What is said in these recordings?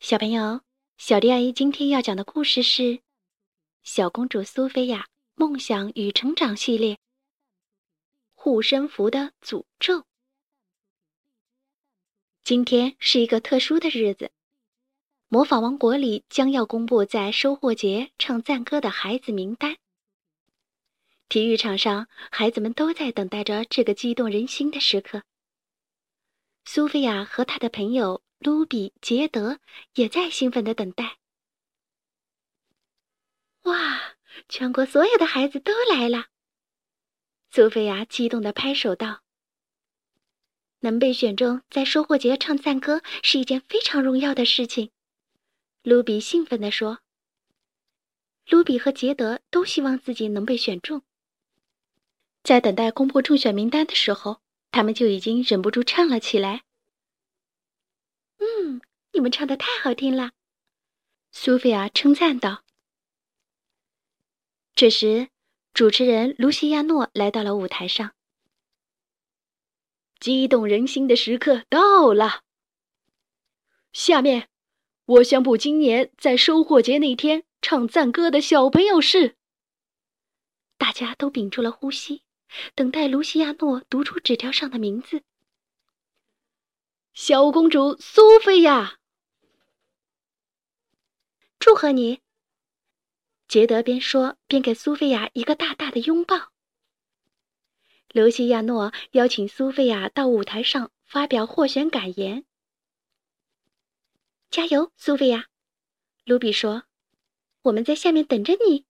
小朋友，小迪阿姨今天要讲的故事是《小公主苏菲亚梦想与成长系列》护身符的诅咒。今天是一个特殊的日子，魔法王国里将要公布在收获节唱赞歌的孩子名单。体育场上，孩子们都在等待着这个激动人心的时刻。苏菲亚和她的朋友。卢比、杰德也在兴奋的等待。哇！全国所有的孩子都来了。苏菲亚激动的拍手道：“能被选中在收获节唱赞歌是一件非常荣耀的事情。”卢比兴奋地说。卢比和杰德都希望自己能被选中。在等待公布中选名单的时候，他们就已经忍不住唱了起来。你们唱的太好听了，苏菲亚称赞道。这时，主持人卢西亚诺来到了舞台上。激动人心的时刻到了。下面，我宣布今年在收获节那天唱赞歌的小朋友是。大家都屏住了呼吸，等待卢西亚诺读出纸条上的名字。小公主苏菲亚，祝贺你！杰德边说边给苏菲亚一个大大的拥抱。卢西亚诺邀请苏菲亚到舞台上发表获选感言。加油，苏菲亚！卢比说：“我们在下面等着你。”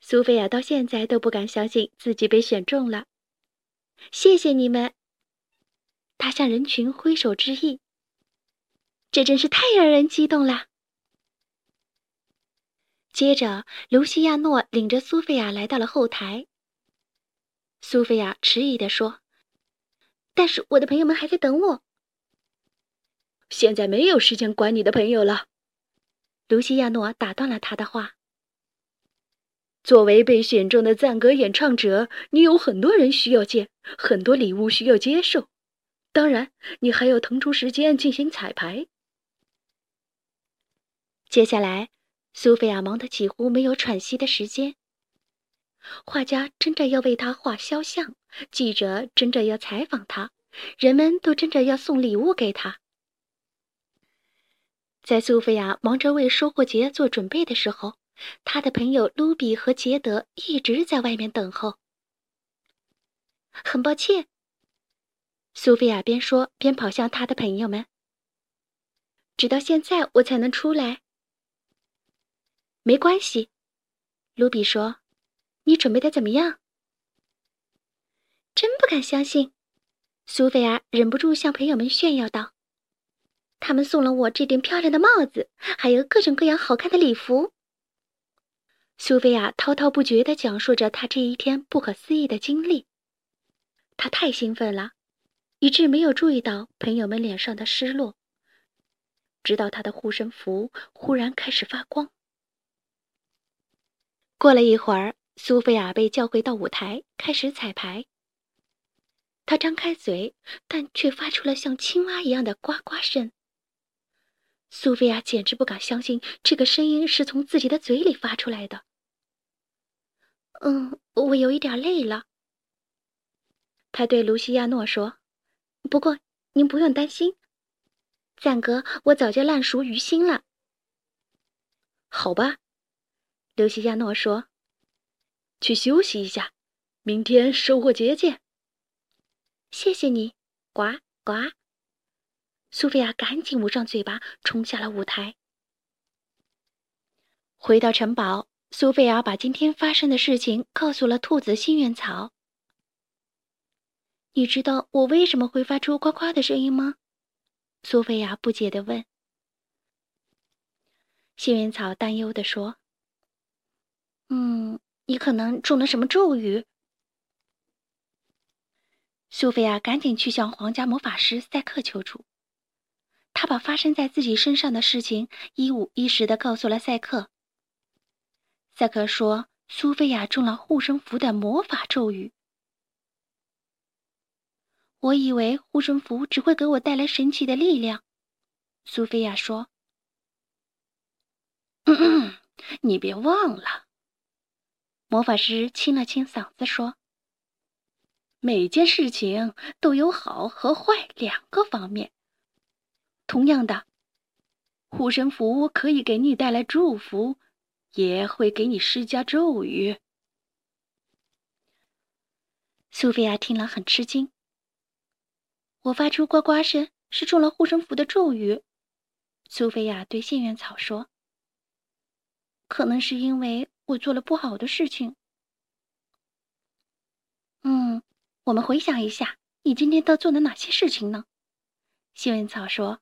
苏菲亚到现在都不敢相信自己被选中了。谢谢你们。他向人群挥手致意，这真是太让人激动了。接着，卢西亚诺领着苏菲亚来到了后台。苏菲亚迟疑地说：“但是我的朋友们还在等我。”现在没有时间管你的朋友了，卢西亚诺打断了他的话。作为被选中的赞歌演唱者，你有很多人需要见，很多礼物需要接受。当然，你还要腾出时间进行彩排。接下来，苏菲亚忙得几乎没有喘息的时间。画家争着要为她画肖像，记者争着要采访她，人们都争着要送礼物给她。在苏菲亚忙着为收获节做准备的时候，她的朋友卢比和杰德一直在外面等候。很抱歉。苏菲亚边说边跑向她的朋友们。直到现在我才能出来。没关系，卢比说：“你准备的怎么样？”真不敢相信，苏菲亚忍不住向朋友们炫耀道：“他们送了我这顶漂亮的帽子，还有各种各样好看的礼服。”苏菲亚滔滔不绝地讲述着她这一天不可思议的经历。她太兴奋了。以致没有注意到朋友们脸上的失落，直到他的护身符忽然开始发光。过了一会儿，苏菲亚被叫回到舞台，开始彩排。她张开嘴，但却发出了像青蛙一样的呱呱声。苏菲亚简直不敢相信，这个声音是从自己的嘴里发出来的。嗯，我有一点累了。他对卢西亚诺说。不过，您不用担心，赞哥，我早就烂熟于心了。好吧，刘西亚诺说：“去休息一下，明天收获节见。”谢谢你，呱呱。苏菲亚赶紧捂上嘴巴，冲下了舞台。回到城堡，苏菲亚把今天发生的事情告诉了兔子幸运草。你知道我为什么会发出呱呱的声音吗？苏菲亚不解地问。幸运草担忧地说：“嗯，你可能中了什么咒语。”苏菲亚赶紧去向皇家魔法师赛克求助。他把发生在自己身上的事情一五一十的告诉了赛克。赛克说：“苏菲亚中了护身符的魔法咒语。”我以为护身符只会给我带来神奇的力量，苏菲亚说：“ 你别忘了。”魔法师清了清嗓子说：“每件事情都有好和坏两个方面。同样的，护身符可以给你带来祝福，也会给你施加咒语。”苏菲亚听了很吃惊。我发出呱呱声是中了护身符的咒语。苏菲亚对幸运草说：“可能是因为。”我做了不好的事情。嗯，我们回想一下，你今天都做了哪些事情呢？幸运草说：“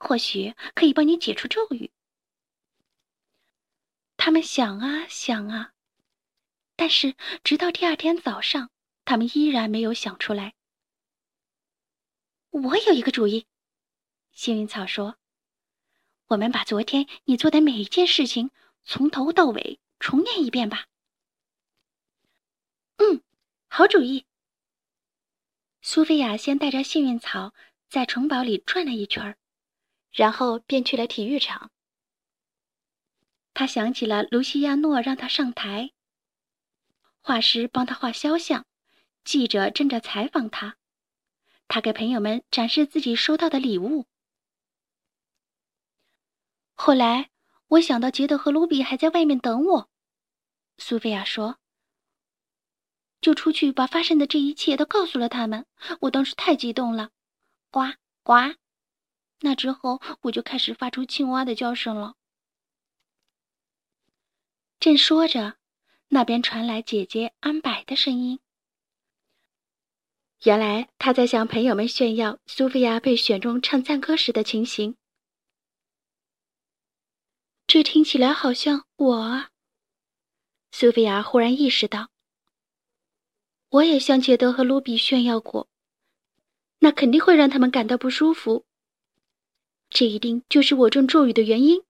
或许可以帮你解除咒语。”他们想啊想啊，但是直到第二天早上，他们依然没有想出来。我有一个主意，幸运草说：“我们把昨天你做的每一件事情。”从头到尾重念一遍吧。嗯，好主意。苏菲亚先带着幸运草在城堡里转了一圈然后便去了体育场。他想起了卢西亚诺让他上台，画师帮他画肖像，记者正在采访他，他给朋友们展示自己收到的礼物。后来。我想到杰德和卢比还在外面等我，苏菲亚说：“就出去把发生的这一切都告诉了他们。我当时太激动了，呱呱！那之后我就开始发出青蛙的叫声了。”正说着，那边传来姐姐安柏的声音。原来她在向朋友们炫耀苏菲亚被选中唱赞歌时的情形。这听起来好像我啊！苏菲亚忽然意识到，我也向杰德和卢比炫耀过，那肯定会让他们感到不舒服。这一定就是我中咒语的原因。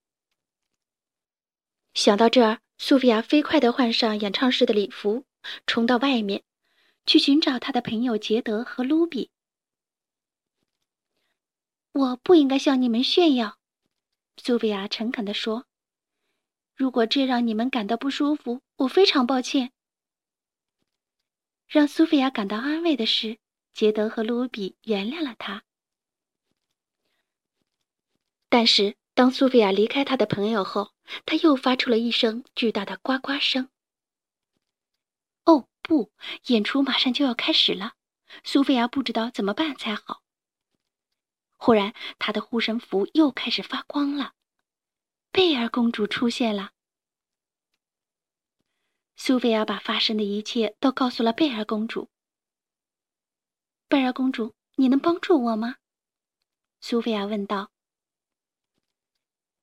想到这儿，苏菲亚飞快地换上演唱室的礼服，冲到外面，去寻找他的朋友杰德和卢比。我不应该向你们炫耀，苏菲亚诚恳地说。如果这让你们感到不舒服，我非常抱歉。让苏菲亚感到安慰的是，杰德和卢比原谅了他。但是，当苏菲亚离开他的朋友后，他又发出了一声巨大的呱呱声。哦不！演出马上就要开始了，苏菲亚不知道怎么办才好。忽然，她的护身符又开始发光了。贝尔公主出现了。苏菲亚把发生的一切都告诉了贝尔公主。贝尔公主，你能帮助我吗？苏菲亚问道。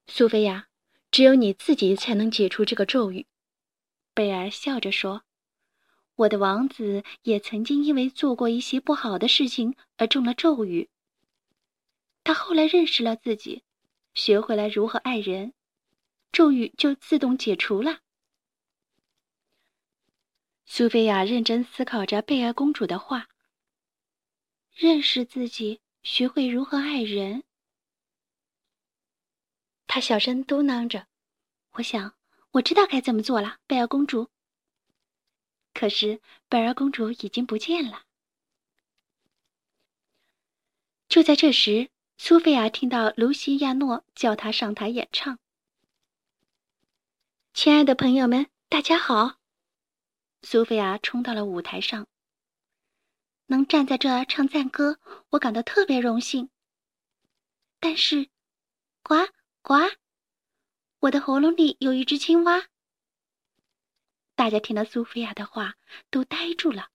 苏菲亚，只有你自己才能解除这个咒语。贝尔笑着说：“我的王子也曾经因为做过一些不好的事情而中了咒语。他后来认识了自己，学会了如何爱人。”咒语就自动解除了。苏菲亚认真思考着贝尔公主的话。认识自己，学会如何爱人。她小声嘟囔着：“我想，我知道该怎么做了。”贝尔公主。可是贝尔公主已经不见了。就在这时，苏菲亚听到卢西亚诺叫她上台演唱。亲爱的朋友们，大家好！苏菲亚冲到了舞台上。能站在这儿唱赞歌，我感到特别荣幸。但是，呱呱，我的喉咙里有一只青蛙。大家听了苏菲亚的话，都呆住了。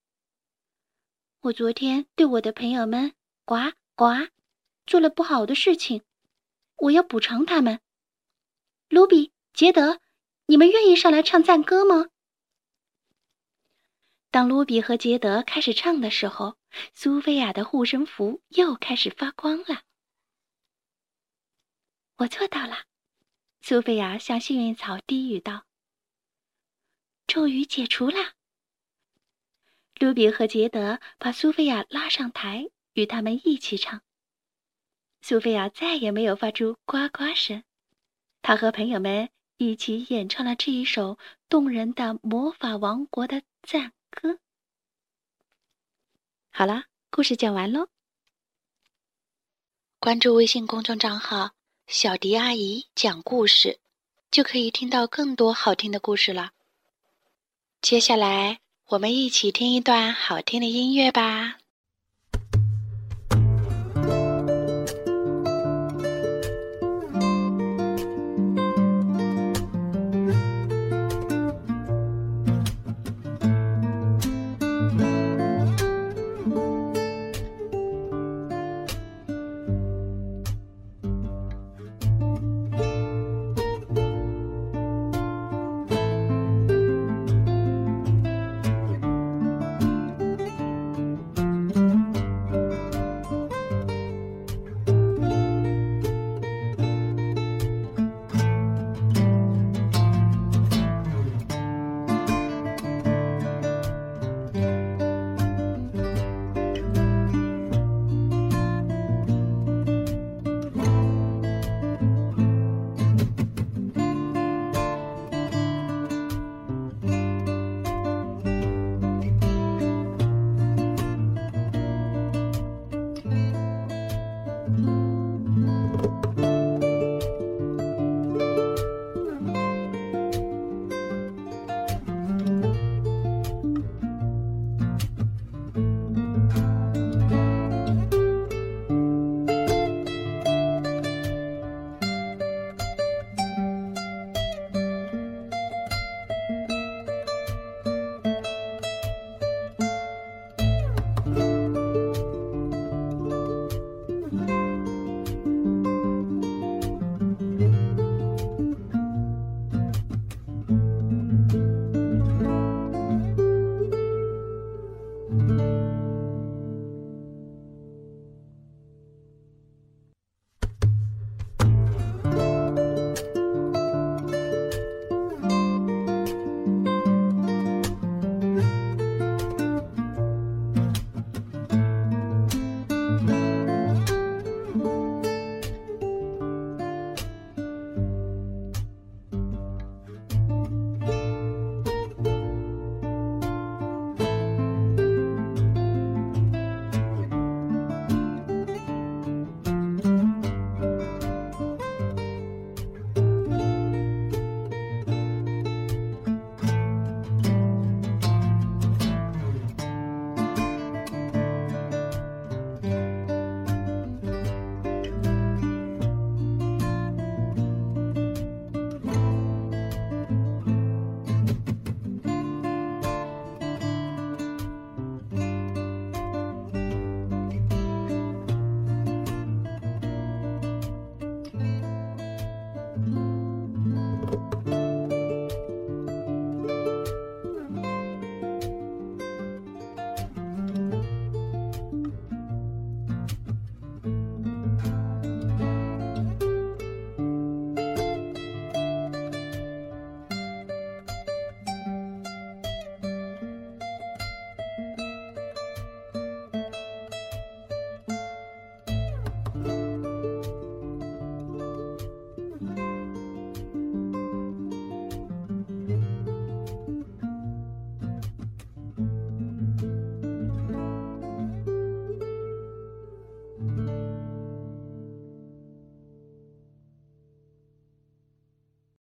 我昨天对我的朋友们呱呱做了不好的事情，我要补偿他们。卢比、杰德。你们愿意上来唱赞歌吗？当卢比和杰德开始唱的时候，苏菲亚的护身符又开始发光了。我做到了，苏菲亚向幸运草低语道：“咒语解除了。”卢比和杰德把苏菲亚拉上台，与他们一起唱。苏菲亚再也没有发出呱呱声。她和朋友们一起演唱了这一首动人的魔法王国的赞歌。好了，故事讲完喽。关注微信公众账号“小迪阿姨讲故事”，就可以听到更多好听的故事了。接下来，我们一起听一段好听的音乐吧。